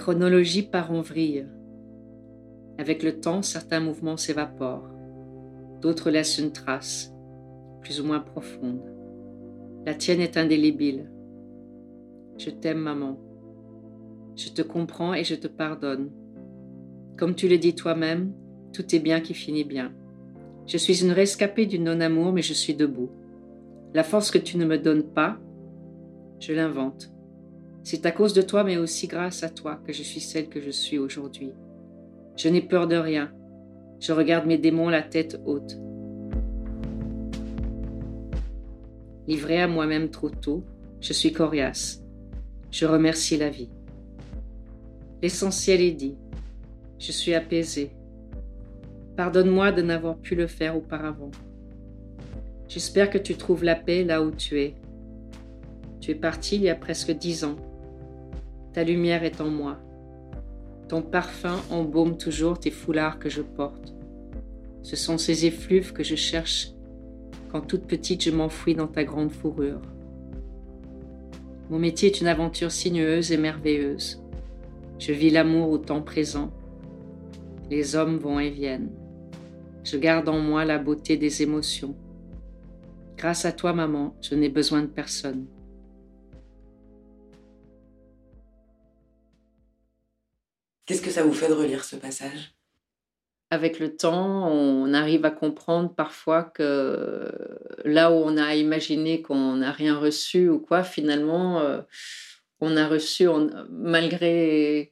Chronologie part en vrille. Avec le temps, certains mouvements s'évaporent, d'autres laissent une trace, plus ou moins profonde. La tienne est indélébile. Je t'aime, maman. Je te comprends et je te pardonne. Comme tu le dis toi-même, tout est bien qui finit bien. Je suis une rescapée du non-amour, mais je suis debout. La force que tu ne me donnes pas, je l'invente. C'est à cause de toi, mais aussi grâce à toi, que je suis celle que je suis aujourd'hui. Je n'ai peur de rien. Je regarde mes démons la tête haute. Livré à moi-même trop tôt, je suis coriace. Je remercie la vie. L'essentiel est dit. Je suis apaisée. Pardonne-moi de n'avoir pu le faire auparavant. J'espère que tu trouves la paix là où tu es. Tu es parti il y a presque dix ans. Ta lumière est en moi. Ton parfum embaume toujours tes foulards que je porte. Ce sont ces effluves que je cherche quand toute petite je m'enfuis dans ta grande fourrure. Mon métier est une aventure sinueuse et merveilleuse. Je vis l'amour au temps présent. Les hommes vont et viennent. Je garde en moi la beauté des émotions. Grâce à toi, maman, je n'ai besoin de personne. Qu'est-ce que ça vous fait de relire ce passage? Avec le temps, on arrive à comprendre parfois que là où on a imaginé qu'on n'a rien reçu ou quoi, finalement, euh, on a reçu, malgré,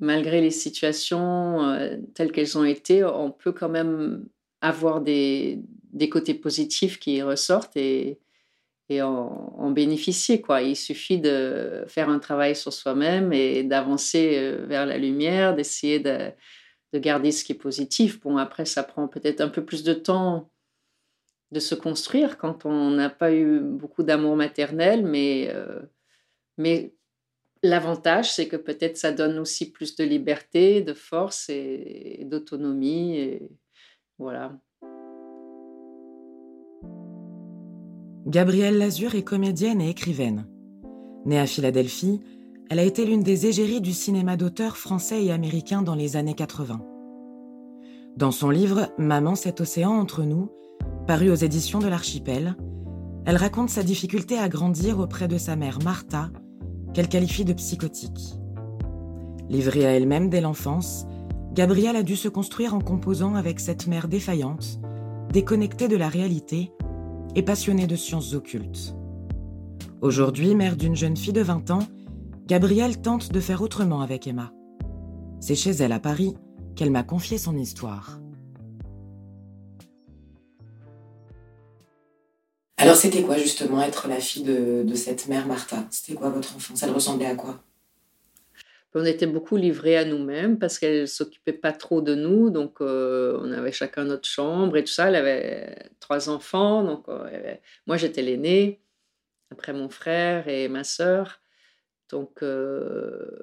malgré les situations euh, telles qu'elles ont été, on peut quand même avoir des, des côtés positifs qui ressortent et, et en, bénéficier. Quoi. Il suffit de faire un travail sur soi-même et d'avancer euh, vers la lumière, d'essayer de, de, garder ce qui est positif. Bon, après, ça prend peut-être un peu plus de temps de se construire quand on n'a pas eu beaucoup d'amour maternel, mais, euh, mais l'avantage, c'est que peut-être ça donne aussi plus de liberté, de force et, et d'autonomie. Voilà. Gabrielle Lazur est comédienne et écrivaine. Née à Philadelphie, elle a été l'une des égéries du cinéma d'auteur français et américain dans les années 80. Dans son livre Maman, cet océan entre nous, paru aux éditions de l'Archipel, elle raconte sa difficulté à grandir auprès de sa mère Martha, qu'elle qualifie de psychotique. Livrée à elle-même dès l'enfance, Gabrielle a dû se construire en composant avec cette mère défaillante, déconnectée de la réalité et passionnée de sciences occultes. Aujourd'hui, mère d'une jeune fille de 20 ans, Gabrielle tente de faire autrement avec Emma. C'est chez elle à Paris qu'elle m'a confié son histoire. Alors c'était quoi justement être la fille de, cette mère Martha? C'était quoi votre enfance? Elle ressemblait à quoi? On était beaucoup livrés à nous-mêmes parce qu'elle s'occupait pas trop de nous, donc euh, on avait chacun notre chambre et tout ça. Elle avait trois enfants, donc euh, moi j'étais l'aînée, après mon frère et ma sœur. Donc euh,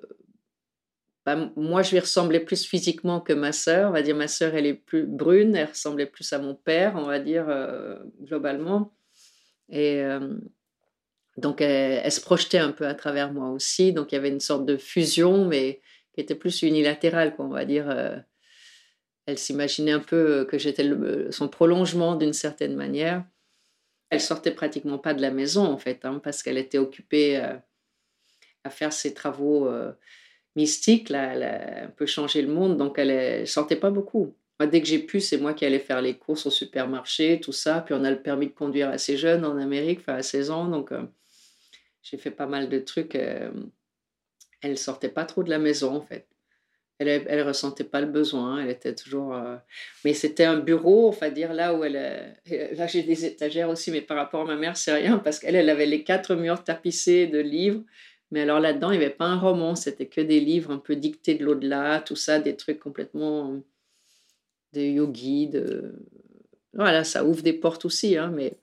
bah, moi je lui ressemblais plus physiquement que ma sœur. On va dire ma sœur elle est plus brune, elle ressemblait plus à mon père, on va dire globalement. Et donc, elle, se projetait un peu à travers moi aussi. Donc, il y avait une sorte de fusion, mais qui était plus unilatérale, quoi, on va dire. Euh. elle s'imaginait un peu que j'étais son prolongement d'une certaine manière. Elle sortait pratiquement pas de la maison, en fait, hein, parce qu'elle était occupée euh, à faire ses travaux euh, mystiques. Là, elle a un peu changé le monde, donc elle ne sortait pas beaucoup. dès que j'ai pu, c'est moi qui allais faire les courses au supermarché, tout ça. Puis on a le permis de conduire assez jeune en Amérique, enfin à 16 ans, donc j'ai fait pas mal de trucs. Euh, elle sortait pas trop de la maison, en fait. Elle, elle ressentait pas le besoin. Elle était toujours. Euh, mais c'était un bureau, enfin dire là où elle. Euh, là, j'ai des étagères aussi, mais par rapport à ma mère, c'est rien parce qu'elle, elle avait les quatre murs tapissés de livres. Mais alors là-dedans, il n'y avait pas un roman, c'était que des livres un peu dictés de l'au-delà, tout ça, des trucs complètement de yogi, de. Voilà, ça ouvre des portes aussi, hein, mais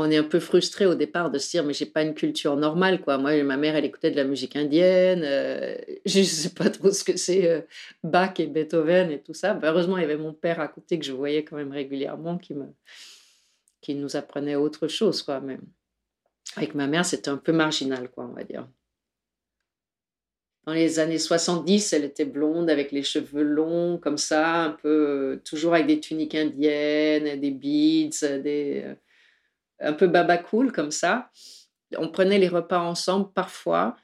on est un peu frustré au départ de se dire mais j'ai pas une culture normale quoi. Moi ma mère elle écoutait de la musique indienne, euh, je sais pas trop ce que c'est euh, Bach et Beethoven et tout ça. Bah, heureusement il y avait mon père à côté que je voyais quand même régulièrement qui me qui nous apprenait autre chose quoi. Mais avec ma mère c'était un peu marginal quoi on va dire. dans les années 70, elle était blonde avec les cheveux longs, comme ça, un peu, toujours avec des tuniques indiennes, des beads, des, un peu baba cool, comme ça. On prenait les repas ensemble parfois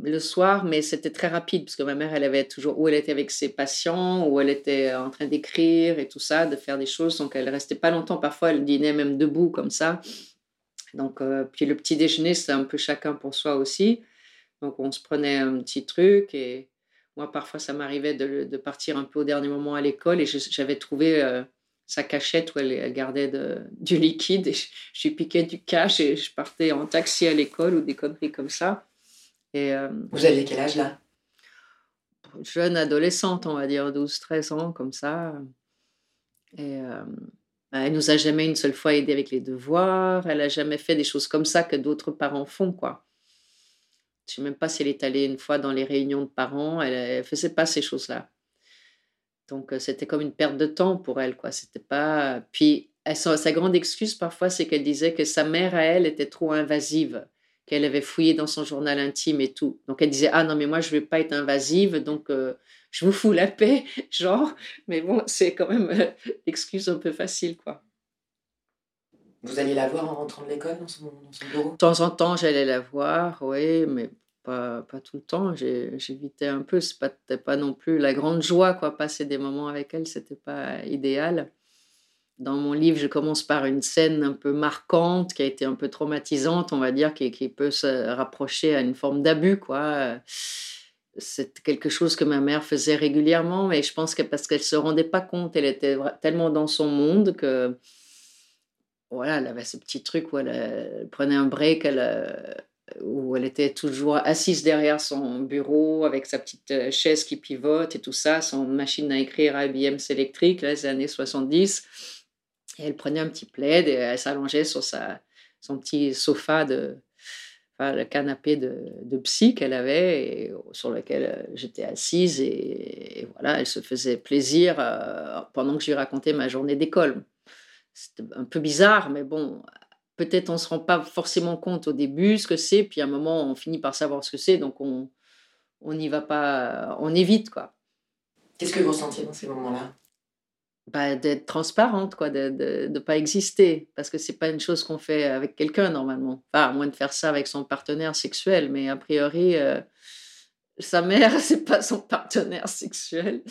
le soir, mais c'était très rapide parce que ma mère, elle avait toujours, où elle était avec ses patients, ou elle était en train d'écrire et tout ça, de faire des choses. Donc, elle restait pas longtemps. Parfois, elle dînait même debout comme ça. Donc, euh, puis le petit déjeuner, c'était un peu chacun pour soi aussi. Donc, on se prenait un petit truc et moi, parfois, ça m'arrivait de, partir un peu au dernier moment à l'école et j'avais trouvé euh, sa cachette où elle, gardait du liquide et lui piquais du cash et je partais en taxi à l'école ou des conneries comme ça. Et, euh, Vous aviez quel âge là? Jeune adolescente, on va dire 12-13 ans, comme ça. Et euh, bah, elle nous a jamais une seule fois aidé avec les devoirs. Elle a jamais fait des choses comme ça que d'autres parents font, quoi. Je sais même pas si elle est allée une fois dans les réunions de parents. Elle, ne faisait pas ces choses-là. Donc euh, c'était comme une perte de temps pour elle, quoi. C'était pas. Puis sa grande excuse parfois, c'est qu'elle disait que sa mère à elle était trop invasive qu'elle avait fouillé dans son journal intime et tout. Donc elle disait ah non mais moi je vais pas être invasive donc euh, je vous fous la paix genre mais bon c'est quand même euh, l'excuse un peu facile quoi. Vous alliez la voir en rentrant de l'école dans son, bureau? De temps en temps j'allais la voir oui mais pas, tout le temps j'évitais un peu c'était pas, pas non plus la grande joie quoi passer des moments avec elle c'était pas idéal. Dans mon livre, je commence par une scène un peu marquante, qui a été un peu traumatisante, on va dire, qui, peut se rapprocher à une forme d'abus, quoi. C'est quelque chose que ma mère faisait régulièrement, mais je pense que parce qu'elle se rendait pas compte, elle était tellement dans son monde que voilà, elle avait ce petit truc où elle, prenait un break, elle, où elle était toujours assise derrière son bureau avec sa petite euh, chaise qui pivote et tout ça, son machine à écrire IBM électrique, les années 70 elle prenait un petit plaid et elle s'allongeait sur sa, son petit sofa de, enfin, le canapé de, de psy qu'elle avait et sur lequel euh, j'étais assise et, voilà, elle se faisait plaisir euh, pendant que je lui racontais ma journée d'école. C'était un peu bizarre, mais bon, peut-être on se rend pas forcément compte au début ce que c'est, puis à un moment on finit par savoir ce que c'est, donc on on n'y va pas, on évite quoi. Qu'est-ce que vous ressentiez dans ces moments-là? Bah, d'être transparente, quoi, de ne pas exister. Parce que c'est pas une chose qu'on fait avec quelqu'un normalement. Enfin, à moins de faire ça avec son partenaire sexuel, mais a priori, euh, sa mère, c'est pas son partenaire sexuel.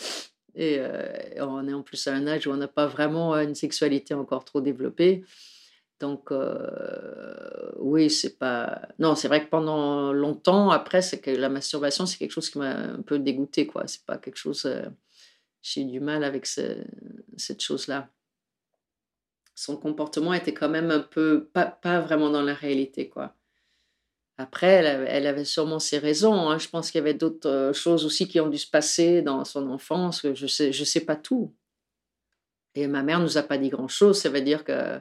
Et euh, on est en plus à un âge où on n'a pas vraiment une sexualité encore trop développée. Donc, euh, oui, c'est pas. Non, c'est vrai que pendant longtemps, après, c'est que la masturbation, c'est quelque chose qui m'a un peu dégoûté, quoi. C'est pas quelque chose j'ai du mal avec cette chose-là. Son comportement était quand même un peu, pas, pas vraiment dans la réalité, quoi. Après, elle avait, sûrement ses raisons. Hein. Je pense qu'il y avait d'autres euh, choses aussi qui ont dû se passer dans son enfance. Je sais, je sais pas tout. Et ma mère nous a pas dit grand-chose. Ça veut dire que,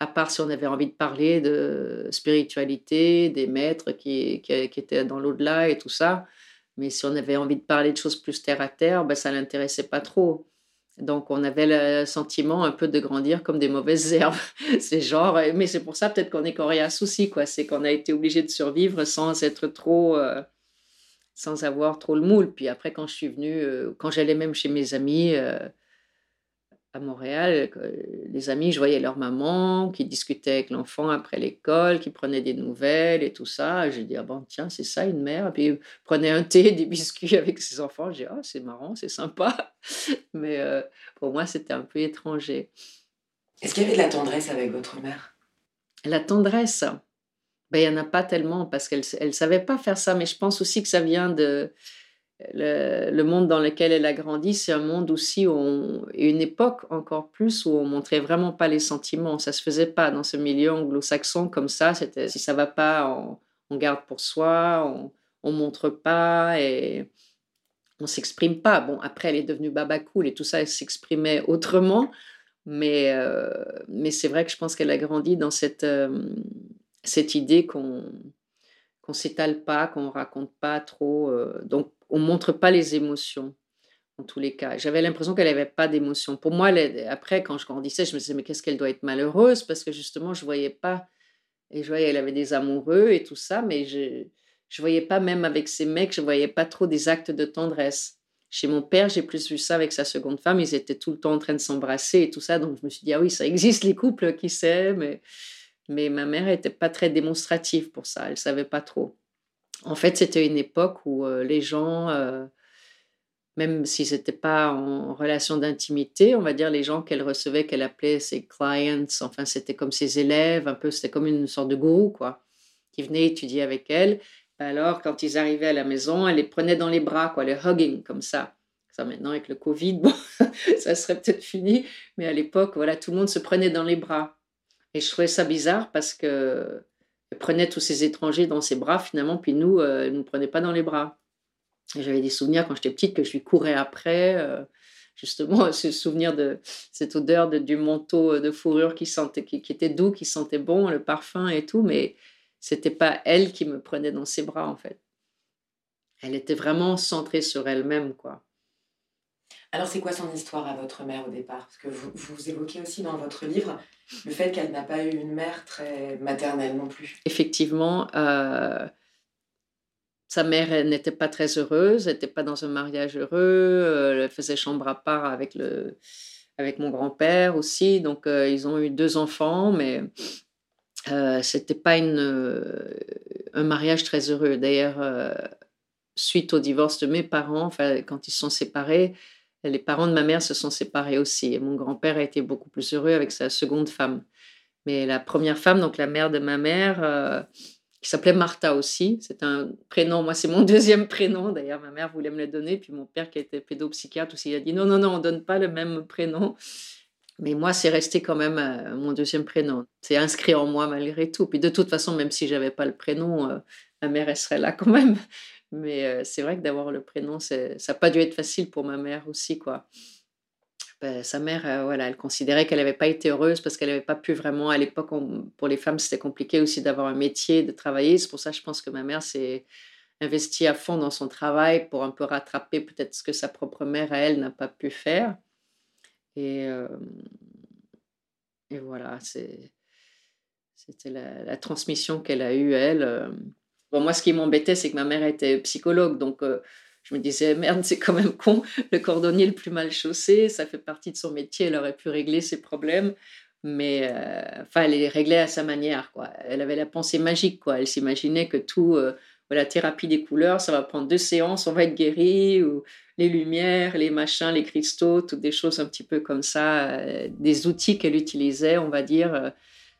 à part si on avait envie de parler de spiritualité, des maîtres qui, qui, étaient dans l'au-delà et tout ça, mais si on avait envie de parler de choses plus terre à terre, ben, ça l'intéressait pas trop. Donc on avait le sentiment un peu de grandir comme des mauvaises herbes. c'est genre, mais c'est pour ça peut-être qu'on est coriace aussi, quoi. C'est qu'on a été obligé de survivre sans être trop, euh, sans avoir trop le moule. Puis après, quand je suis venue, euh, quand j'allais même chez mes amis, euh, à Montréal, les amis, je voyais leur maman qui discutait avec l'enfant après l'école, qui prenait des nouvelles et tout ça. J'ai dit, ah bon, tiens, c'est ça une mère. Et puis, prenait un thé, des biscuits avec ses enfants. J'ai dit, oh, c'est marrant, c'est sympa. Mais euh, pour moi, c'était un peu étranger. Est-ce qu'il y avait de la tendresse avec votre mère? La tendresse, ben, il n'y en a pas tellement parce qu'elle ne savait pas faire ça. Mais je pense aussi que ça vient de le, monde dans lequel elle a grandi, c'est un monde aussi où et une époque encore plus où on montrait vraiment pas les sentiments. Ça se faisait pas dans ce milieu anglo-saxon comme ça. C'était si ça va pas, on, garde pour soi, on, on montre pas et on s'exprime pas. Bon, après elle est devenue baba cool et tout ça, elle s'exprimait autrement. Mais, euh, mais c'est vrai que je pense qu'elle a grandi dans cette, euh, cette idée qu'on qu'on s'étale pas, qu'on raconte pas trop. Euh, donc on montre pas les émotions en tous les cas. J'avais l'impression qu'elle n'avait pas d'émotions. Pour moi, après, quand je grandissais, je me disais, mais qu'est-ce qu'elle doit être malheureuse? Parce que justement, je voyais pas. Et je voyais, elle avait des amoureux et tout ça, mais je je voyais pas, même avec ces mecs, je voyais pas trop des actes de tendresse. Chez mon père, j'ai plus vu ça avec sa seconde femme. Ils étaient tout le temps en train de s'embrasser et tout ça. Donc, je me suis dit, ah oui, ça existe, les couples qui s'aiment. Mais, mais ma mère n'était pas très démonstrative pour ça. Elle savait pas trop. En fait, c'était une époque où euh, les gens, euh, même s'ils n'étaient pas en relation d'intimité, on va dire les gens qu'elle recevait, qu'elle appelait ses clients, enfin, c'était comme ses élèves, un peu, c'était comme une sorte de gourou, quoi, qui venait étudier avec elle. Alors, quand ils arrivaient à la maison, elle les prenait dans les bras, quoi, les hugging, comme ça. Ça, maintenant, avec le Covid, bon, ça serait peut-être fini, mais à l'époque, voilà, tout le monde se prenait dans les bras. Et je trouvais ça bizarre parce que prenait tous ces étrangers dans ses bras, finalement, puis nous, euh, elle ne nous prenait pas dans les bras. J'avais des souvenirs quand j'étais petite que je lui courais après. Euh, justement, ce souvenir de cette odeur de, du manteau de fourrure qui, sentait, qui, était doux, qui sentait bon, le parfum et tout, mais c'était pas elle qui me prenait dans ses bras en fait. Elle était vraiment centrée sur elle-même quoi. Alors c'est quoi son histoire à votre mère au départ? Parce que vous, vous évoquez aussi dans votre livre le fait qu'elle n'a pas eu une mère très maternelle non plus. Effectivement, euh, sa mère n'était pas très heureuse, n'était pas dans un mariage heureux, euh, elle faisait chambre à part avec, le, avec mon grand-père aussi, donc euh, ils ont eu deux enfants, mais euh, c'était pas un mariage très heureux. D'ailleurs, suite au divorce de mes parents, quand ils sont séparés, les parents de ma mère se sont séparés aussi. Et mon grand-père a été beaucoup plus heureux avec sa seconde femme. Mais la première femme, donc la mère de ma mère, qui s'appelait Martha aussi, c'est un prénom, moi c'est mon deuxième prénom, d'ailleurs ma mère voulait me le donner, puis mon père qui était pédopsychiatre aussi, il a dit non, non, non, on donne pas le même prénom. Mais moi, c'est resté quand même euh, mon deuxième prénom. C'est inscrit en moi malgré tout. Puis de toute façon, même si j'avais pas le prénom, euh, ma mère, elle serait là quand même. Mais c'est vrai que d'avoir le prénom, ça n'a pas dû être facile pour ma mère aussi, quoi. Ben, sa mère, voilà, elle considérait qu'elle n'avait pas été heureuse parce qu'elle n'avait pas pu vraiment, à l'époque, pour les femmes, c'était compliqué aussi d'avoir un métier, de travailler. C'est pour ça, je pense que ma mère s'est investie à fond dans son travail pour un peu rattraper peut-être ce que sa propre mère, à elle, n'a pas pu faire. Et, voilà, c'était la, transmission qu'elle a eue, elle. Moi, ce qui m'embêtait, c'est que ma mère était psychologue, donc je me disais, merde, c'est quand même con, le cordonnier le plus mal chaussé, ça fait partie de son métier, elle aurait pu régler ses problèmes, mais enfin, elle les réglait à sa manière. Elle avait la pensée magique, quoi. Elle s'imaginait que tout, la thérapie des couleurs, ça va prendre deux séances, on va être guéri, ou les lumières, les machins, les cristaux, toutes des choses un petit peu comme ça, euh, des outils qu'elle utilisait, on va dire. Euh,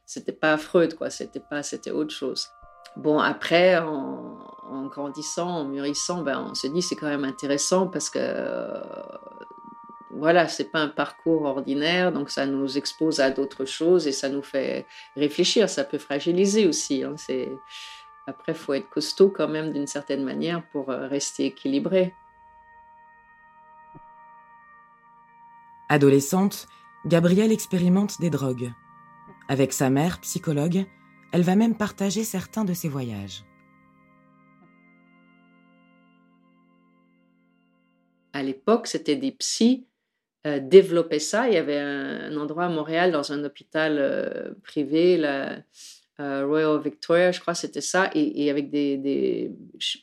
c'était pas Freud, quoi. C'était pas, c'était autre chose. Bon, après, en, grandissant, en mûrissant, ben, on se dit c'est quand même intéressant parce que euh, voilà, c'est pas un parcours ordinaire, donc ça nous expose à d'autres choses et ça nous fait réfléchir. Ça peut fragiliser aussi. Hein, c'est après, faut être costaud quand même d'une certaine manière pour rester équilibré. Adolescente, Gabrielle expérimente des drogues. Avec sa mère, psychologue, elle va même partager certains de ses voyages. À l'époque, c'était des psys euh, développaient ça. Il y avait un, endroit à Montréal, dans un hôpital euh, privé, la euh, Royal Victoria, je crois, c'était ça, et, avec des, des,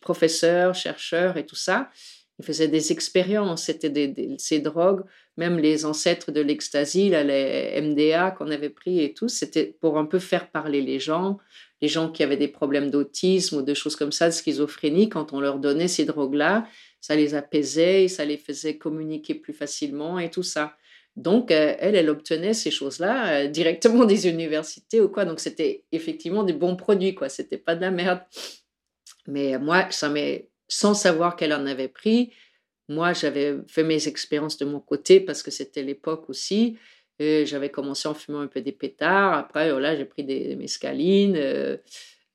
professeurs, chercheurs et tout ça. Ils faisaient des expériences, c'était ces drogues, même les ancêtres de l'ecstasy, les MDA qu'on avait pris et tout, c'était pour un peu faire parler les gens, les gens qui avaient des problèmes d'autisme ou de choses comme ça, de schizophrénie, quand on leur donnait ces drogues-là, ça les apaisait, ça les faisait communiquer plus facilement et tout ça. Donc, euh, elle, elle obtenait ces choses-là euh, directement des universités ou quoi. Donc, c'était effectivement des bons produits, quoi. C'était pas de la merde. Mais moi, ça sans savoir qu'elle en avait pris. Moi, j'avais fait mes expériences de mon côté parce que c'était l'époque aussi. J'avais commencé en fumant un peu des pétards. Après, voilà, j'ai pris des mescalines, euh,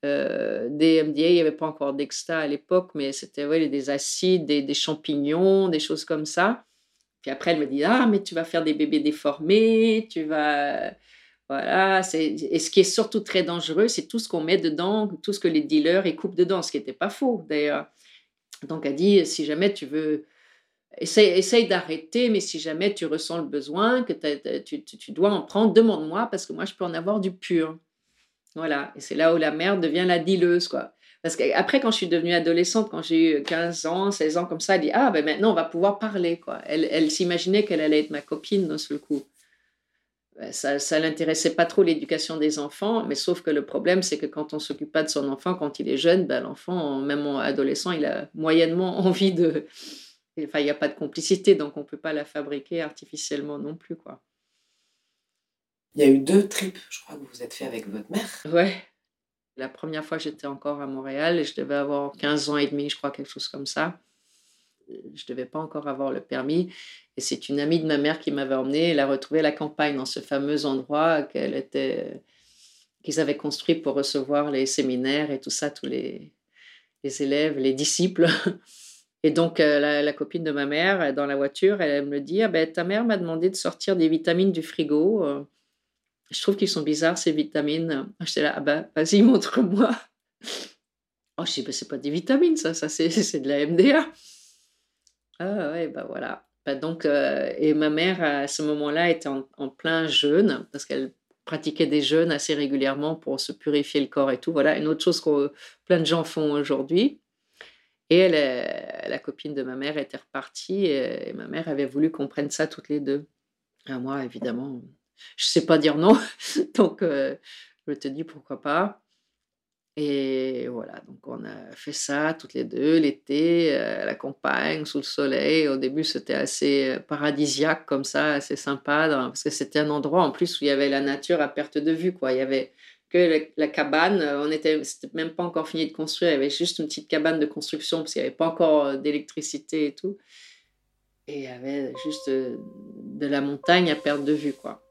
euh, des MDA. Il n'y avait pas encore d'exta à l'époque, mais c'était ouais, des acides, des, des, champignons, des choses comme ça. Puis après, elle me dit Ah, mais tu vas faire des bébés déformés, tu vas. Voilà, et ce qui est surtout très dangereux, c'est tout ce qu'on met dedans, tout ce que les dealers y coupent dedans, ce qui n'était pas faux d'ailleurs. Donc, elle dit, si jamais tu veux, essaye, d'arrêter, mais si jamais tu ressens le besoin, que tu, dois en prendre, demande-moi, parce que moi, je peux en avoir du pur. Voilà, et c'est là où la mère devient la dileuse, quoi. Parce qu'après, quand je suis devenue adolescente, quand j'ai eu 15 ans, 16 ans comme ça, elle dit Ah, ben maintenant, on va pouvoir parler. Quoi. Elle, s'imaginait qu'elle allait être ma copine d'un seul coup. Ben, ça ne l'intéressait pas trop l'éducation des enfants, mais sauf que le problème, c'est que quand on s'occupe pas de son enfant, quand il est jeune, ben, l'enfant, même adolescent, il a moyennement envie de. Enfin, il n'y a pas de complicité, donc on ne peut pas la fabriquer artificiellement non plus. quoi. Il y a eu deux trips, je crois, que vous êtes fait avec votre mère. Ouais. La première fois, j'étais encore à Montréal et je devais avoir 15 ans et demi, je crois, quelque chose comme ça. Je ne devais pas encore avoir le permis. Et c'est une amie de ma mère qui m'avait emmenée. Elle a retrouvé la campagne dans ce fameux endroit qu'elle était, qu'ils avaient construit pour recevoir les séminaires et tout ça, tous les, les élèves, les disciples. Et donc, euh, la, copine de ma mère, dans la voiture, elle, me dit ah ben, Ta mère m'a demandé de sortir des vitamines du frigo. Euh, je trouve qu'ils sont bizarres, ces vitamines. J'étais là, ah ben, vas-y, montre-moi. Oh, je dis, ben, c'est pas des vitamines, ça, ça c'est, de la MDA. Ah ouais, ben voilà. Ben, donc, euh, et ma mère, à ce moment-là, était en, plein jeûne, parce qu'elle pratiquait des jeûnes assez régulièrement pour se purifier le corps et tout. Voilà, une autre chose que plein de gens font aujourd'hui. Et elle, la copine de ma mère était repartie et, ma mère avait voulu qu'on prenne ça toutes les deux. À moi, évidemment, je sais pas dire non. donc, euh, je te dis pourquoi pas. Et voilà, donc on a fait ça toutes les deux, l'été, euh, la campagne, sous le soleil. Au début, c'était assez euh, paradisiaque comme ça, assez sympa, parce que c'était un endroit en plus où il y avait la nature à perte de vue. Quoi. Il y avait que la, cabane, on était, c'était même pas encore fini de construire, il y avait juste une petite cabane de construction, parce qu'il n'y avait pas encore d'électricité et tout. Et il y avait juste de la montagne à perte de vue, quoi.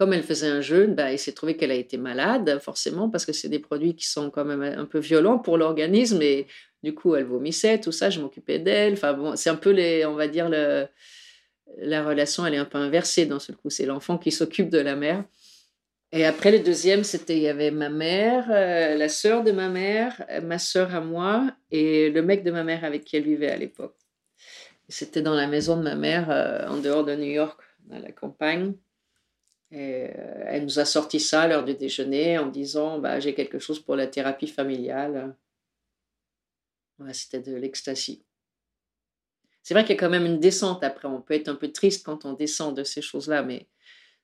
Comme elle faisait un jeûne, bah, il s'est trouvé qu'elle a été malade, forcément, parce que c'est des produits qui sont quand même un peu violents pour l'organisme. Et du coup, elle vomissait, tout ça, je m'occupais d'elle. Enfin, bon, c'est un peu, les, on va dire, le, la relation, elle est un peu inversée dans ce coup. C'est l'enfant qui s'occupe de la mère. Et après, le deuxième, c'était, il y avait ma mère, euh, la sœur de ma mère, ma sœur à moi, et le mec de ma mère avec qui elle vivait à l'époque. C'était dans la maison de ma mère, euh, en dehors de New York, dans la campagne. Euh, elle nous a sorti ça à l'heure du déjeuner en disant bah, J'ai quelque chose pour la thérapie familiale. C'était de l'ecstasy. C'est vrai qu'il y a quand même une descente après. On peut être un peu triste quand on descend de ces choses-là, mais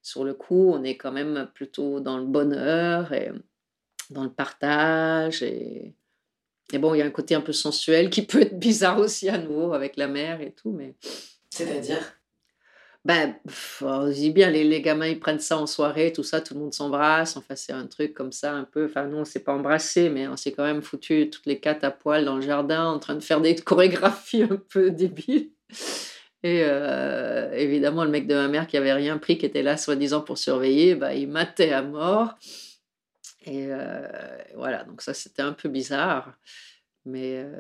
sur le coup, on est quand même plutôt dans le bonheur et dans le partage. Et, et bon, il y a un côté un peu sensuel qui peut être bizarre aussi à nouveau avec la mère et tout. mais C'est-à-dire? Ben, on dit bien, les, les, gamins, ils prennent ça en soirée, tout ça, tout le monde s'embrasse. Enfin, c'est un truc comme ça, un peu. Enfin, nous, on s'est pas embrassé, mais on s'est quand même foutu toutes les quatre à poil dans le jardin, en train de faire des chorégraphies un peu débiles. Et euh, évidemment, le mec de ma mère qui avait rien pris, qui était là soi-disant pour surveiller, bah, il matait à mort. Et euh, voilà, donc ça, c'était un peu bizarre. Mais euh,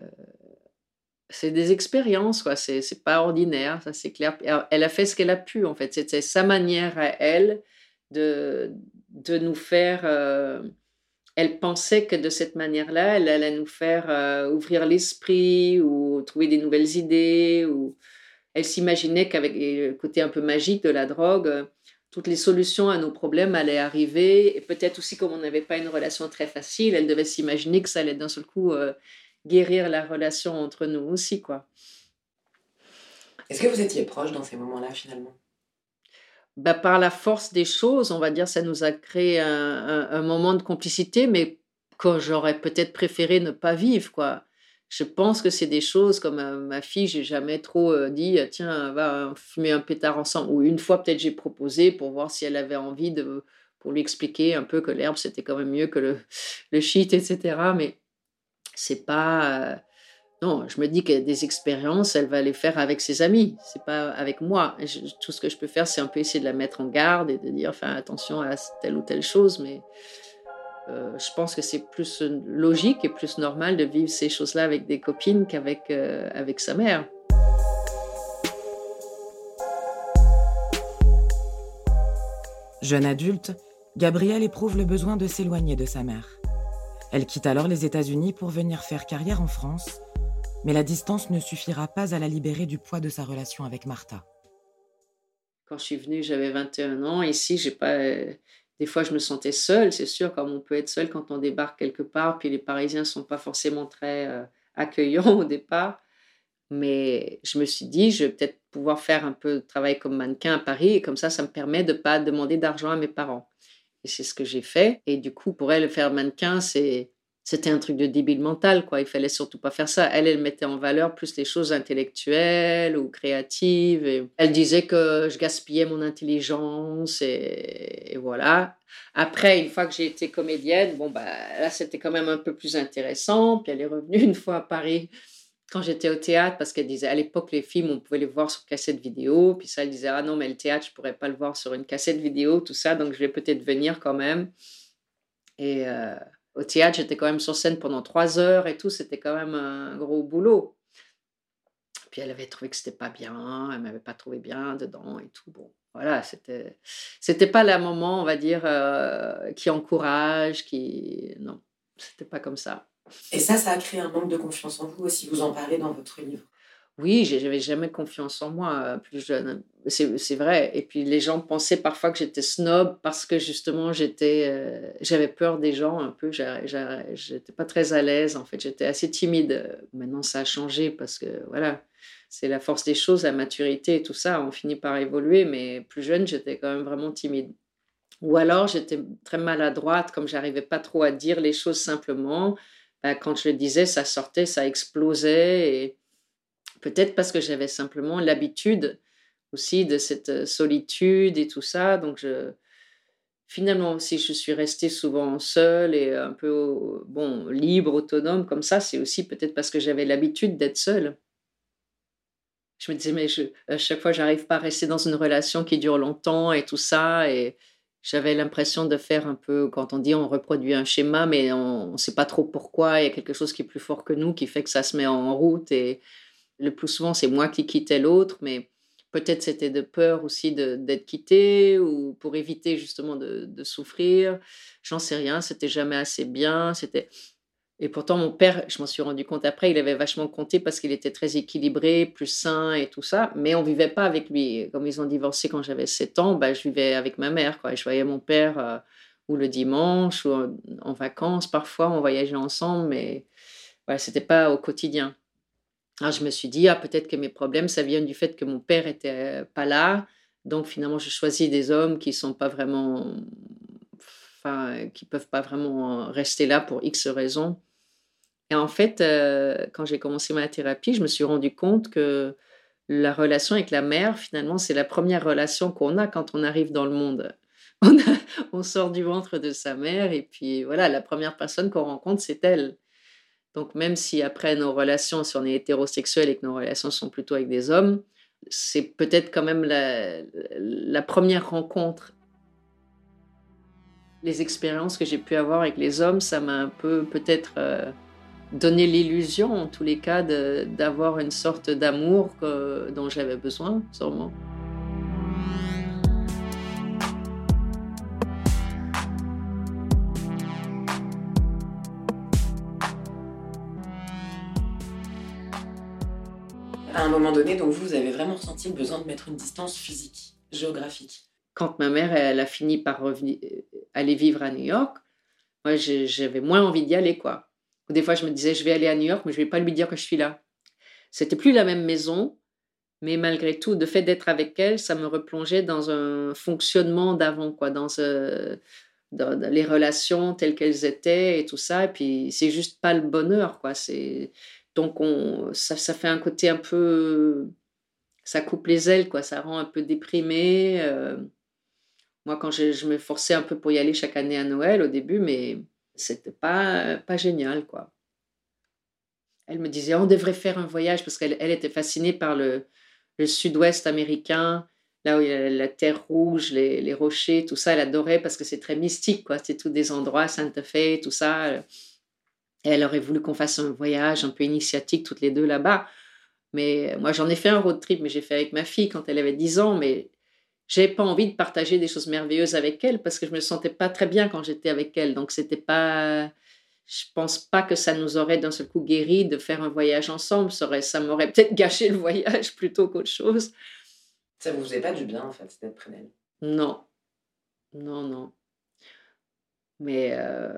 c'est des expériences, quoi. C'est, pas ordinaire, ça c'est clair. Elle a fait ce qu'elle a pu, en fait. C'était sa manière à elle de, de nous faire. Euh, elle pensait que de cette manière-là, elle allait nous faire euh, ouvrir l'esprit ou trouver des nouvelles idées. Ou elle s'imaginait qu'avec le côté un peu magique de la drogue, toutes les solutions à nos problèmes allaient arriver. Et peut-être aussi, comme on n'avait pas une relation très facile, elle devait s'imaginer que ça allait d'un seul coup. Euh, guérir la relation entre nous aussi, quoi. Est-ce que vous étiez proche dans ces moments-là, finalement? Bah, Par la force des choses, on va dire, ça nous a créé un, moment de complicité, mais que j'aurais peut-être préféré ne pas vivre, quoi. Je pense que c'est des choses comme euh, ma fille, j'ai jamais trop euh, dit tiens va fumer un pétard ensemble ou une fois peut-être j'ai proposé pour voir si elle avait envie de pour lui expliquer un peu que l'herbe c'était quand même mieux que le, le shit etc. Mais c'est pas. Euh, non, je me dis que des expériences, elle va les faire avec ses amis, c'est pas avec moi. tout ce que je peux faire, c'est un peu essayer de la mettre en garde et de dire, enfin, attention à telle ou telle chose, mais euh, je pense que c'est plus logique et plus normal de vivre ces choses-là avec des copines qu'avec euh, avec sa mère. Jeune adulte, Gabrielle éprouve le besoin de s'éloigner de sa mère. Elle quitte alors les États-Unis pour venir faire carrière en France, mais la distance ne suffira pas à la libérer du poids de sa relation avec Martha. Quand je suis venue, j'avais 21 ans. Ici, j'ai pas. Des fois, je me sentais seule, c'est sûr, comme on peut être seul quand on débarque quelque part. Puis les Parisiens sont pas forcément très euh, accueillants au départ. Mais je me suis dit, je vais peut-être pouvoir faire un peu de travail comme mannequin à Paris. Et comme ça, ça me permet de ne pas demander d'argent à mes parents. Et c'est ce que j'ai fait. Et du coup, pour elle, faire mannequin, c'est c'était un truc de débile mental, quoi. Il fallait surtout pas faire ça. Elle, elle mettait en valeur plus les choses intellectuelles ou créatives. Et elle disait que je gaspillais mon intelligence et, voilà. Après, une fois que j'ai été comédienne, bon, bah, là, c'était quand même un peu plus intéressant. Puis elle est revenue une fois à Paris quand j'étais au théâtre, parce qu'elle disait à l'époque, les films, on pouvait les voir sur cassette vidéo. Puis ça, elle disait, ah non, mais le théâtre, je pourrais pas le voir sur une cassette vidéo, tout ça. Donc, je vais peut-être venir quand même. Et. Euh, au théâtre, j'étais quand même sur scène pendant trois heures et tout, c'était quand même un gros boulot. Puis elle avait trouvé que c'était pas bien, elle m'avait pas trouvé bien dedans et tout. Bon, voilà, c'était c'était pas la moment, on va dire, euh, qui encourage, qui non, c'était pas comme ça. Et ça, ça a créé un manque de confiance en vous aussi. Vous en parlez dans votre livre. Oui, j'avais jamais confiance en moi euh, plus jeune. C'est vrai. Et puis les gens pensaient parfois que j'étais snob parce que justement j'étais, euh, j'avais peur des gens un peu. J'étais pas très à l'aise en fait. J'étais assez timide. Maintenant ça a changé parce que voilà, c'est la force des choses, la maturité et tout ça. On finit par évoluer. Mais plus jeune, j'étais quand même vraiment timide. Ou alors j'étais très maladroite, comme j'arrivais pas trop à dire les choses simplement. Ben, quand je le disais, ça sortait, ça explosait et Peut-être parce que j'avais simplement l'habitude aussi de cette euh, solitude et tout ça. Donc, finalement aussi, je suis restée souvent seule et un peu bon, libre, autonome comme ça. C'est aussi peut-être parce que j'avais l'habitude d'être seule. Je me disais, mais à chaque fois, j'arrive pas à rester dans une relation qui dure longtemps et tout ça. Et j'avais l'impression de faire un peu, quand on dit on reproduit un schéma, mais on ne sait pas trop pourquoi. Il y a quelque chose qui est plus fort que nous qui fait que ça se met en route. Et le plus souvent, c'est moi qui quittais l'autre, mais peut-être c'était de peur aussi d'être quitté ou pour éviter justement de, souffrir. J'en sais rien, c'était jamais assez bien. C'était et pourtant mon père, je m'en suis rendu compte après, il avait vachement compté parce qu'il était très équilibré, plus sain et tout ça. Mais on vivait pas avec lui. Comme ils ont divorcé quand j'avais 7 ans, bah, je vivais avec ma mère. Quoi. Je voyais mon père euh, ou le dimanche ou en, vacances parfois, on voyageait ensemble, mais voilà, c'était pas au quotidien. Alors je me suis dit, ah, peut-être que mes problèmes, ça vient du fait que mon père était pas là. Donc finalement, je choisis des hommes qui sont pas vraiment, enfin, qui peuvent pas vraiment rester là pour X raisons. Et en fait, euh, quand j'ai commencé ma thérapie, je me suis rendu compte que la relation avec la mère, finalement, c'est la première relation qu'on a quand on arrive dans le monde. On, sort du ventre de sa mère et puis voilà, la première personne qu'on rencontre, c'est elle. Donc même si après nos relations, si on est hétérosexuel et que nos relations sont plutôt avec des hommes, c'est peut-être quand même la, première rencontre. Les expériences que j'ai pu avoir avec les hommes, ça m'a un peu peut-être euh, donné l'illusion, en tous les cas, d'avoir une sorte d'amour dont j'avais besoin, sûrement. à un moment donné, donc vous, avez vraiment ressenti le besoin de mettre une distance physique, géographique. Quand ma mère, elle a fini par revenir, euh, aller vivre à New York, moi, j'avais moins envie d'y aller, quoi. Des fois, je me disais, je vais aller à New York, mais je vais pas lui dire que je suis là. C'était plus la même maison, mais malgré tout, le fait d'être avec elle, ça me replongeait dans un fonctionnement d'avant, quoi, dans, euh, dans, les relations telles qu'elles étaient et tout ça. Et puis, c'est juste pas le bonheur, quoi. C'est donc on, ça, ça, fait un côté un peu... Ça coupe les ailes, quoi. Ça rend un peu déprimé. Euh. moi, quand je, je, me forçais un peu pour y aller chaque année à Noël au début, mais c'était pas, pas génial, quoi. Elle me disait, on devrait faire un voyage parce qu'elle elle était fascinée par le, le sud-ouest américain, là où il y a la terre rouge, les, les rochers, tout ça. Elle adorait parce que c'est très mystique, quoi. C'est tous des endroits, Santa Fe, tout ça elle aurait voulu qu'on fasse un voyage un peu initiatique toutes les deux là-bas. Mais moi, j'en ai fait un road trip, mais j'ai fait avec ma fille quand elle avait 10 ans. Mais j'ai pas envie de partager des choses merveilleuses avec elle parce que je me sentais pas très bien quand j'étais avec elle. Donc, c'était pas. je pense pas que ça nous aurait d'un seul coup guéri de faire un voyage ensemble. Ça, aurait, ça m'aurait peut-être gâché le voyage plutôt qu'autre chose. Ça vous faisait pas du bien, en fait, d'être près d'elle? Non. Non, non. Mais euh,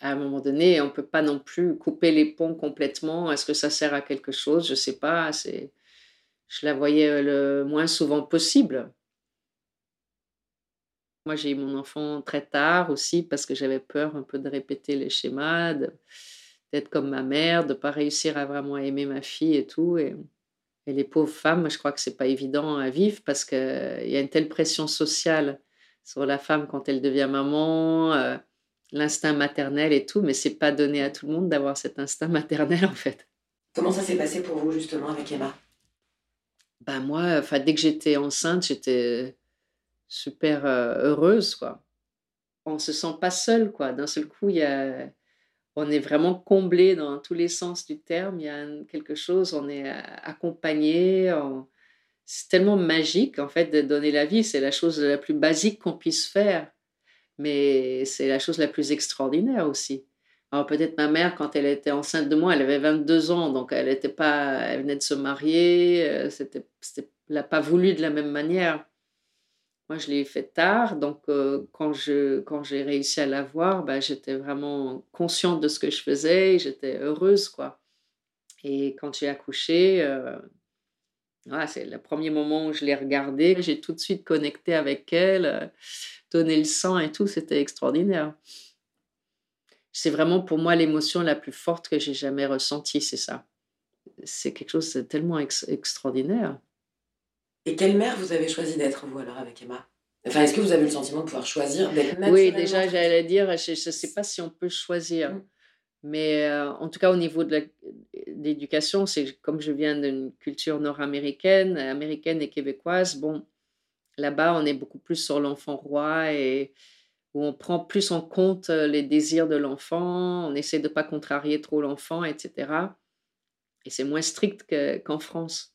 à un moment donné, on peut pas non plus couper les ponts complètement. Est-ce que ça sert à quelque chose? Je sais pas. C'est, je la voyais le moins souvent possible. Moi, j'ai eu mon enfant très tard aussi parce que j'avais peur un peu de répéter les schémas, d'être comme ma mère, de ne pas réussir à vraiment aimer ma fille et tout. Et, les pauvres femmes, je crois que c'est pas évident à vivre parce qu'il y a une telle pression sociale sur la femme quand elle devient maman, euh, l'instinct maternel et tout, mais c'est pas donné à tout le monde d'avoir cet instinct maternel en fait. Comment ça s'est passé pour vous justement avec Emma? Ben moi, enfin dès que j'étais enceinte, j'étais super heureuse, quoi. On se sent pas seul, quoi. D'un seul coup, y a, on est vraiment comblé dans tous les sens du terme. Il y a quelque chose, on est accompagné. C'est tellement magique, en fait, de donner la vie. C'est la chose la plus basique qu'on puisse faire. Mais c'est la chose la plus extraordinaire aussi. Alors peut-être ma mère, quand elle était enceinte de moi, elle avait 22 ans, donc elle était pas, elle venait de se marier, c'était, c'était, n'a pas voulu de la même manière. Moi, je l'ai fait tard, donc euh, quand j'ai réussi à l'avoir, bah, j'étais vraiment consciente de ce que je faisais, j'étais heureuse, quoi. Et quand j'ai accouché, euh, c'est le premier moment où je l'ai regardée, j'ai tout de suite connecté avec elle, euh, donné le sang et tout, c'était extraordinaire. C'est vraiment pour moi l'émotion la plus forte que j'ai jamais ressentie, c'est ça. C'est quelque chose de tellement extraordinaire. Et quelle mère vous avez choisi d'être, vous, alors, avec Emma? Enfin, est-ce que vous avez le sentiment de pouvoir choisir d'être Oui, déjà, j'allais dire, je ne sais pas si on peut choisir. Mmh. Mais euh, en tout cas, au niveau de l'éducation, c'est comme je viens d'une culture nord-américaine, américaine et québécoise, bon, là-bas, on est beaucoup plus sur l'enfant roi et où on prend plus en compte euh, les désirs de l'enfant, on essaie de ne pas contrarier trop l'enfant, etc. Et c'est moins strict qu'en France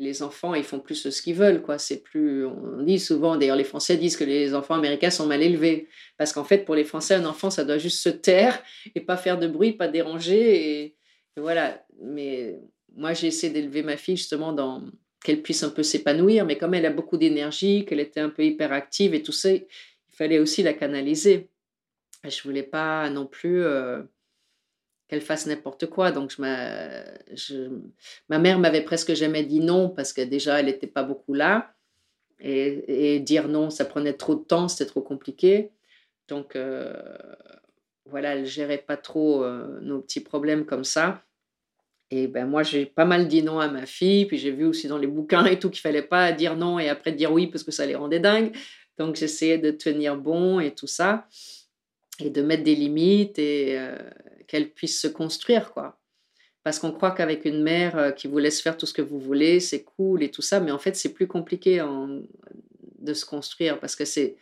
les enfants, ils font plus ce qu'ils veulent, quoi. C'est plus, on dit souvent, d'ailleurs, les Français disent que les enfants américains sont mal élevés, parce qu'en fait, pour les Français, un enfant, ça doit juste se taire et pas faire de bruit, pas déranger, et, voilà. Mais moi, j'ai essayé d'élever ma fille justement dans qu'elle puisse un peu s'épanouir, mais comme elle a beaucoup d'énergie, qu'elle était un peu hyperactive et tout ça, fallait aussi la canaliser. Je voulais pas non plus. Euh, qu'elle fasse n'importe quoi. Donc, je, ma mère m'avait presque jamais dit non parce que déjà, elle n'était pas beaucoup là. Et, dire non, ça prenait trop de temps, c'était trop compliqué. Donc, euh, voilà, elle gérait pas trop euh, nos petits problèmes comme ça. Et ben moi, j'ai pas mal dit non à ma fille. Puis j'ai vu aussi dans les bouquins et tout qu'il fallait pas dire non et après dire oui parce que ça les rendait dingues. Donc, j'essayais de tenir bon et tout ça. Et de mettre des limites et, euh, qu'elle puisse se construire, quoi. Parce qu'on croit qu'avec une mère euh, qui vous laisse faire tout ce que vous voulez, c'est cool et tout ça, mais en fait, c'est plus compliqué de se construire parce que c'est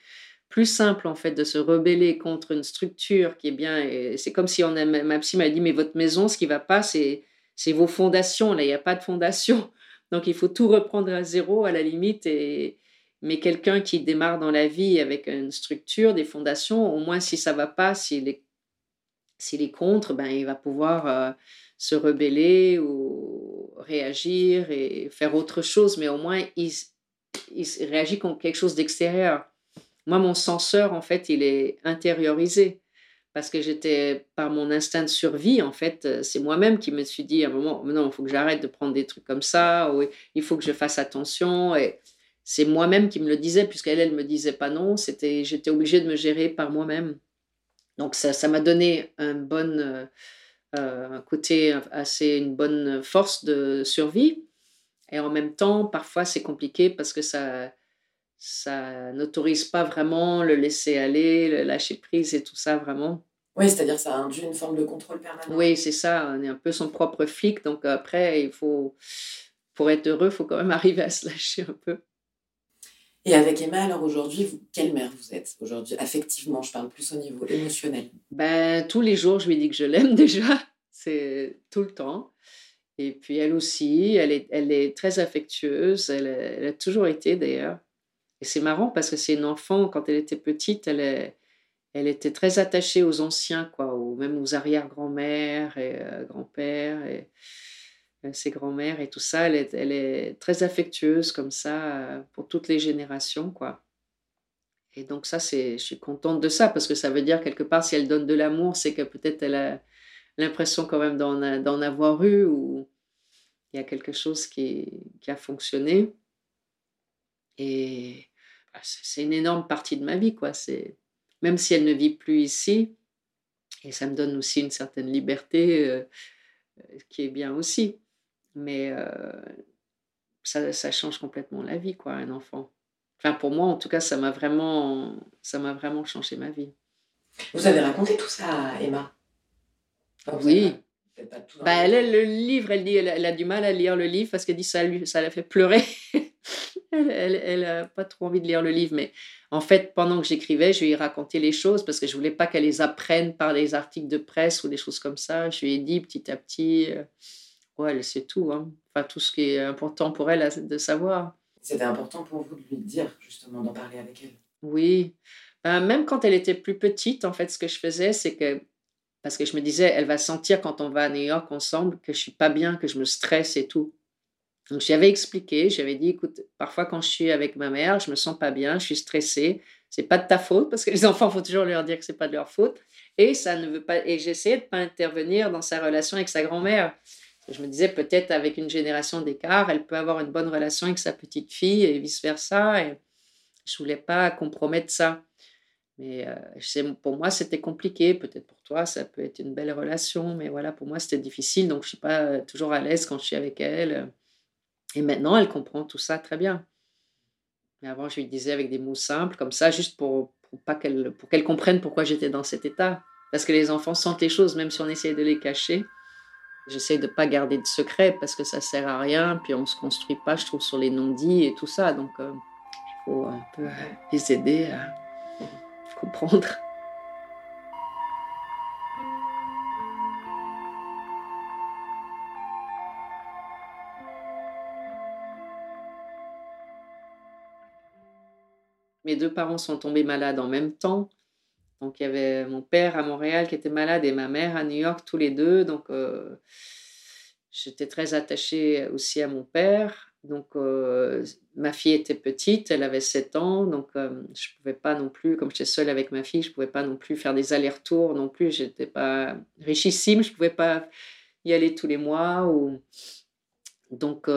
plus simple en fait de se rebeller contre une structure qui est bien. C'est comme si on a, ma psy m'a dit mais votre maison, ce qui va pas, c'est c'est vos fondations. Là, il n'y a pas de fondation, donc il faut tout reprendre à zéro à la limite. Et mais quelqu'un qui démarre dans la vie avec une structure, des fondations, au moins si ça va pas, s'il est contre, ben, il va pouvoir euh, se rebeller ou réagir et faire autre chose, mais au moins il, il réagit contre quelque chose d'extérieur. Moi, mon censeur, en fait, il est intériorisé parce que j'étais par mon instinct de survie, en fait, euh, c'est moi-même qui me suis dit à un moment, non, il faut que j'arrête de prendre des trucs comme ça, ou il faut que je fasse attention. Et c'est moi-même qui me le disais, puisqu'elle, elle me disait pas non, c'était, j'étais obligée de me gérer par moi-même. Donc ça, m'a donné un bon euh, euh, côté assez une bonne force de survie. Et en même temps, parfois c'est compliqué parce que ça ça n'autorise pas vraiment le laisser aller, le lâcher prise et tout ça vraiment. Oui, c'est-à-dire ça induit une forme de contrôle permanent. Oui, c'est ça. On est un peu son propre flic. Donc après, il faut, pour être heureux, il faut quand même arriver à se lâcher un peu. Et avec Emma, alors aujourd'hui, quelle mère vous êtes? Aujourd'hui Affectivement, je parle plus au niveau émotionnel. Ben, tous les jours, je lui dis que je l'aime déjà. C'est tout le temps. Et puis elle aussi, elle est, elle est très affectueuse. Elle, a toujours été d'ailleurs. Et c'est marrant parce que c'est une enfant, quand elle était petite, elle, elle était très attachée aux anciens, quoi, ou même aux arrière-grand-mères et euh, euh, ses grands-mères et tout ça. Elle est, elle est, très affectueuse comme ça euh, pour toutes les générations, quoi. Et donc ça, c'est, je suis contente de ça parce que ça veut dire quelque part, si elle donne de l'amour, c'est que peut-être elle a l'impression quand même d'en, avoir eu ou il y a quelque chose qui, qui a fonctionné. Et bah, c'est une énorme partie de ma vie, quoi. C'est même si elle ne vit plus ici, et ça me donne aussi une certaine liberté euh, euh, qui est bien aussi. Mais euh, ça, ça, change complètement la vie, quoi, un enfant. Enfin, pour moi, en tout cas, ça m'a vraiment, ça m'a vraiment changé ma vie. Vous avez raconté tout ça à Emma? Oui. Bah, elle, le livre, elle dit, elle, a du mal à lire le livre parce qu'elle dit ça, lui, ça la fait pleurer. elle n'a pas trop envie de lire le livre, mais en fait, pendant que j'écrivais, je lui ai raconté les choses parce que je voulais pas qu'elle les apprenne par les articles de presse ou des choses comme ça. Je lui ai dit petit à petit, euh, ouais, elle sait tout, hein. enfin tout ce qui est important pour elle de savoir. C'était important pour vous de lui dire justement d'en parler avec elle. Oui, ben, même quand elle était plus petite, en fait, ce que je faisais, c'est que parce que je me disais, elle va sentir quand on va à New York ensemble que je suis pas bien, que je me stresse et tout. Donc j'avais expliqué, j'avais dit, écoute, parfois quand je suis avec ma mère, je me sens pas bien, je suis stressée. C'est pas de ta faute parce que les enfants, faut toujours leur dire que c'est pas de leur faute. Et ça ne veut pas. Et j'essayais de pas intervenir dans sa relation avec sa grand-mère. Je me disais peut-être avec une génération d'écart, elle peut avoir une bonne relation avec sa petite fille et vice versa. Et je voulais pas compromettre ça. Mais euh, pour moi, c'était compliqué. Peut-être pour toi, ça peut être une belle relation. Mais voilà, pour moi, c'était difficile. Donc, je suis pas euh, toujours à l'aise quand je suis avec elle. Et maintenant, elle comprend tout ça très bien. Mais avant, je lui disais avec des mots simples, comme ça, juste pour, pas qu'elle, pour qu'elle comprenne pourquoi j'étais dans cet état. Parce que les enfants sentent les choses, même si on essaye de les cacher. J'essaie de ne pas garder de secret parce que ça sert à rien. Puis on ne se construit pas, je trouve, sur les non-dits et tout ça. Donc, euh, il faut un peu les aider à comprendre. mes deux parents sont tombés malades en même temps. Donc il y avait mon père à Montréal qui était malade et ma mère à New York, tous les deux. Donc euh, j'étais très attachée aussi à mon père. Donc euh, ma fille était petite, elle avait 7 ans, donc euh, je ne pouvais pas non plus, comme j'étais seule avec ma fille, je ne pouvais pas non plus faire des allers-retours non plus. Je n'étais pas richissime, je ne pouvais pas y aller tous les mois. Donc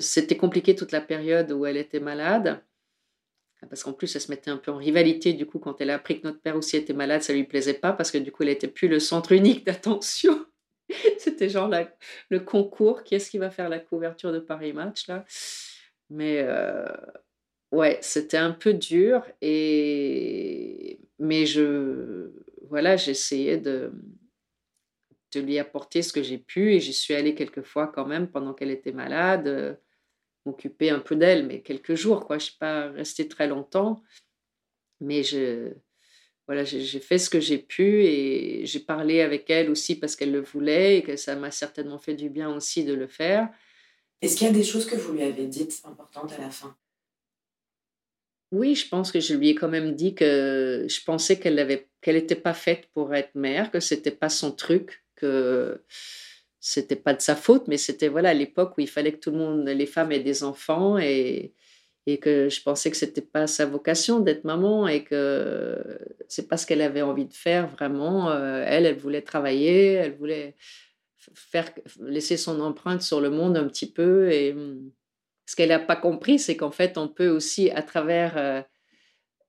c'était compliqué toute la période où elle était malade. Parce qu'en plus, elle se mettait un peu en rivalité. Du coup, quand elle a appris que notre père aussi était malade, ça lui plaisait pas parce que du coup, elle n'était plus le centre unique d'attention. C'était genre le concours. Qui est-ce qui va faire la couverture de Paris Match là Mais euh, ouais, c'était un peu dur. Et mais je voilà, j'essayais de de lui apporter ce que j'ai pu et j'y suis allée quelques fois quand même pendant qu'elle était malade m'occuper un peu d'elle, mais quelques jours, quoi. Je ne suis pas restée très longtemps, mais je, voilà, j'ai fait ce que j'ai pu et j'ai parlé avec elle aussi parce qu'elle le voulait et que ça m'a certainement fait du bien aussi de le faire. Est-ce qu'il y a des choses que vous lui avez dites importantes à la fin? Oui, je pense que je lui ai quand même dit que je pensais qu'elle avait qu'elle n'était pas faite pour être mère, que c'était pas son truc, que c'était pas de sa faute, mais c'était voilà l'époque où il fallait que tout le monde, les femmes aient des enfants et, et que je pensais que c'était pas sa vocation d'être maman et que c'est pas ce qu'elle avait envie de faire vraiment. Euh, elle, elle voulait travailler, elle voulait faire laisser son empreinte sur le monde un petit peu et hum, ce qu'elle n'a pas compris, c'est qu'en fait, on peut aussi, à travers euh,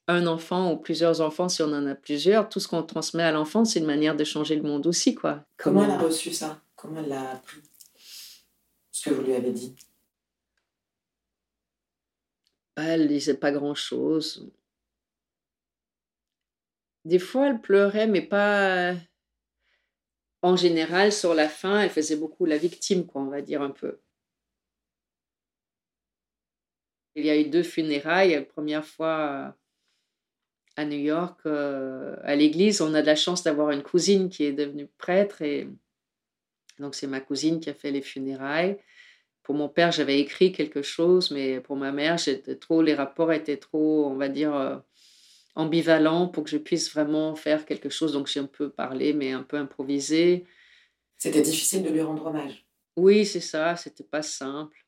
un enfant ou plusieurs enfants, si on en a plusieurs, tout ce qu'on transmet à l'enfant, c'est une manière de changer le monde aussi, quoi. Comment elle a reçu ça? Comment elle l'a appris Ce que vous lui avez dit bah, Elle disait pas grand-chose. Des fois, elle pleurait, mais pas... En général, sur la fin, elle faisait beaucoup la victime, quoi, on va dire un peu. Il y a eu deux funérailles. La première fois à New York, euh, à l'église, on a de la chance d'avoir une cousine qui est devenue prêtre et donc c'est ma cousine qui a fait les funérailles. Pour mon père, j'avais écrit quelque chose, mais pour ma mère, j'étais trop, les rapports étaient trop, on va dire, euh, ambivalent pour que je puisse vraiment faire quelque chose. Donc j'ai un peu parlé, mais un peu improvisé. C'était difficile de lui rendre hommage. Oui, c'est ça, c'était pas simple.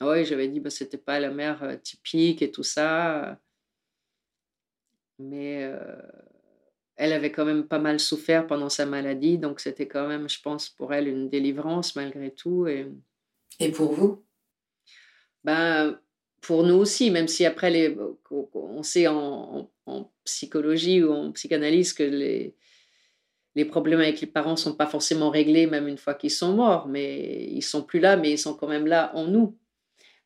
Oui, j'avais dit, bah, c'était pas la mère euh, typique et tout ça. Mais euh, elle avait quand même pas mal souffert pendant sa maladie, donc c'était quand même, je pense, pour elle une délivrance malgré tout. Et, et pour vous? Ben, Pour nous aussi, même si après, les, on sait en, en psychologie ou en psychanalyse que les, les problèmes avec les parents sont pas forcément réglés même une fois qu'ils sont morts, mais ils sont plus là, mais ils sont quand même là en nous.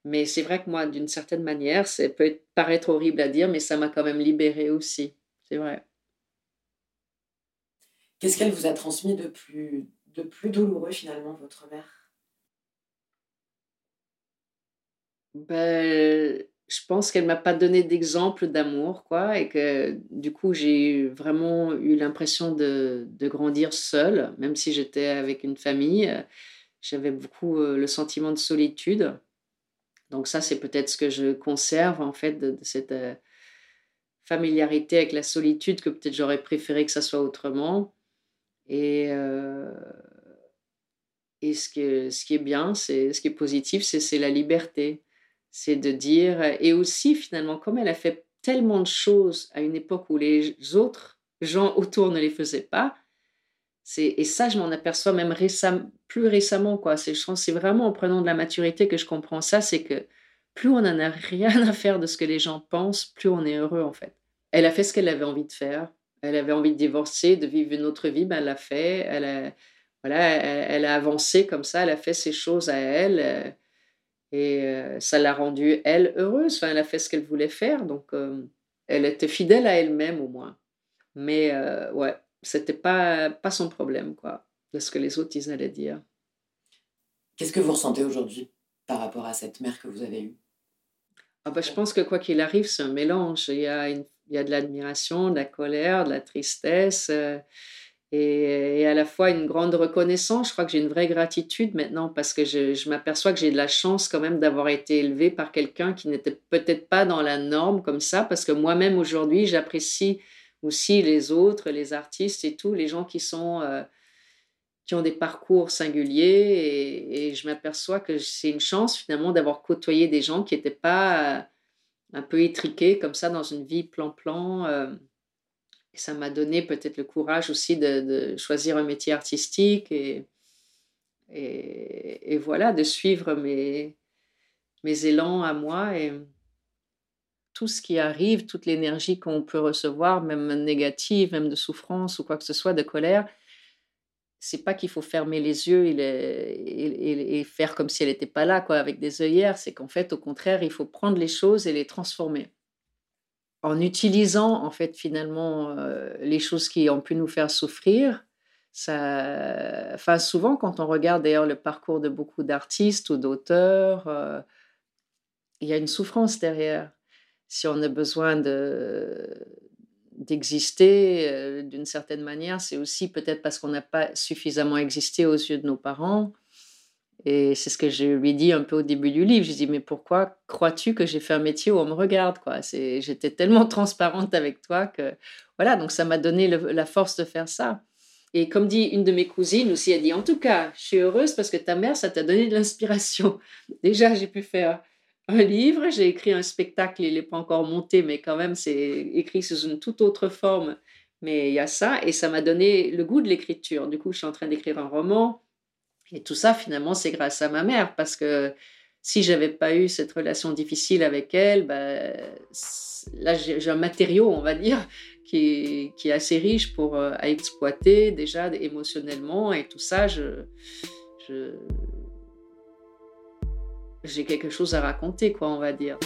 Mais c'est vrai que moi, d'une certaine manière, ça peut paraître horrible à dire, mais ça m'a quand même libérée aussi. C'est vrai. Qu'est-ce qu'elle vous a transmis de plus, de plus douloureux finalement, votre mère? Ben, Je pense qu'elle m'a pas donné d'exemple d'amour, quoi, et que du coup, j'ai vraiment eu l'impression de, grandir seule, même si j'étais avec une famille. J'avais beaucoup euh, le sentiment de solitude. Donc ça, c'est peut-être ce que je conserve en fait de, cette euh, familiarité avec la solitude que peut-être j'aurais préféré que ça soit autrement. Et, euh, et ce, ce qui est bien, c'est ce qui est positif, c'est la liberté. C'est de dire, et aussi finalement, comme elle a fait tellement de choses à une époque où les autres gens autour ne les faisaient pas, et ça, je m'en aperçois même récemment, plus récemment. Quoi. C'est vraiment en prenant de la maturité que je comprends ça. C'est que plus on n'en a rien à faire de ce que les gens pensent, plus on est heureux en fait. Elle a fait ce qu'elle avait envie de faire. Elle avait envie de divorcer, de vivre une autre vie, ben elle l'a fait. Elle a, voilà, elle, a avancé comme ça, elle a fait ses choses à elle. Euh, et euh, ça l'a rendue, elle, heureuse. Enfin, elle a fait ce qu'elle voulait faire. Donc, euh, elle était fidèle à elle-même au moins. Mais ouais, c'était pas, pas son problème, quoi, de ce que les autres ils allaient dire. Qu'est-ce que vous ressentez aujourd'hui par rapport à cette mère que vous avez eue? Ah bah, Je pense que quoi qu'il arrive, c'est un mélange. Il y a, il y a de l'admiration, de la colère, de la tristesse. Euh, et, à la fois une grande reconnaissance. Je crois que j'ai une vraie gratitude maintenant parce que je, je m'aperçois que j'ai de la chance quand même d'avoir été élevée par quelqu'un qui n'était peut-être pas dans la norme comme ça, parce que moi-même aujourd'hui, j'apprécie aussi les autres, les artistes et tout, les gens qui sont euh, qui ont des parcours singuliers et, je m'aperçois que c'est une chance finalement d'avoir côtoyé des gens qui n'étaient pas euh, un peu étriqués comme ça dans une vie plan-plan. Euh, ça m'a donné peut-être le courage aussi de, choisir un métier artistique et, et, et, voilà, de suivre mes, mes élans à moi. Et, tout ce qui arrive, toute l'énergie qu'on peut recevoir, même négative, même de souffrance ou quoi que ce soit, de colère, c'est pas qu'il faut fermer les yeux et, et, faire comme si elle n'était pas là, quoi, avec des œillères. C'est qu'en fait, au contraire, il faut prendre les choses et les transformer. En utilisant, en fait, finalement, euh, les choses qui ont pu nous faire souffrir, ça... enfin, souvent, quand on regarde d'ailleurs le parcours de beaucoup d'artistes ou d'auteurs, euh, il y a une souffrance derrière si on a besoin de d'exister euh, d'une certaine manière, c'est aussi peut-être parce qu'on n'a pas suffisamment existé aux yeux de nos parents. Et c'est ce que je lui dis un peu au début du livre. Je dis mais pourquoi crois-tu que j'ai fait un métier où on me regarde quoi? C'est j'étais tellement transparente avec toi que voilà donc ça m'a donné la force de faire ça. Et comme dit une de mes cousines aussi, elle dit en tout cas je suis heureuse parce que ta mère ça t'a donné de l'inspiration. Déjà j'ai pu faire un livre, j'ai écrit un spectacle, il n'est pas encore monté, mais quand même, c'est écrit sous une toute autre forme. Mais il y a ça, et ça m'a donné le goût de l'écriture. Du coup, je suis en train d'écrire un roman. Et tout ça, finalement, c'est grâce à ma mère, parce que si j'avais pas eu cette relation difficile avec elle, ben, là, j'ai un matériau, on va dire, qui est, assez riche pour euh, à exploiter déjà émotionnellement. Et tout ça, je j'ai quelque chose à raconter, quoi, on va dire.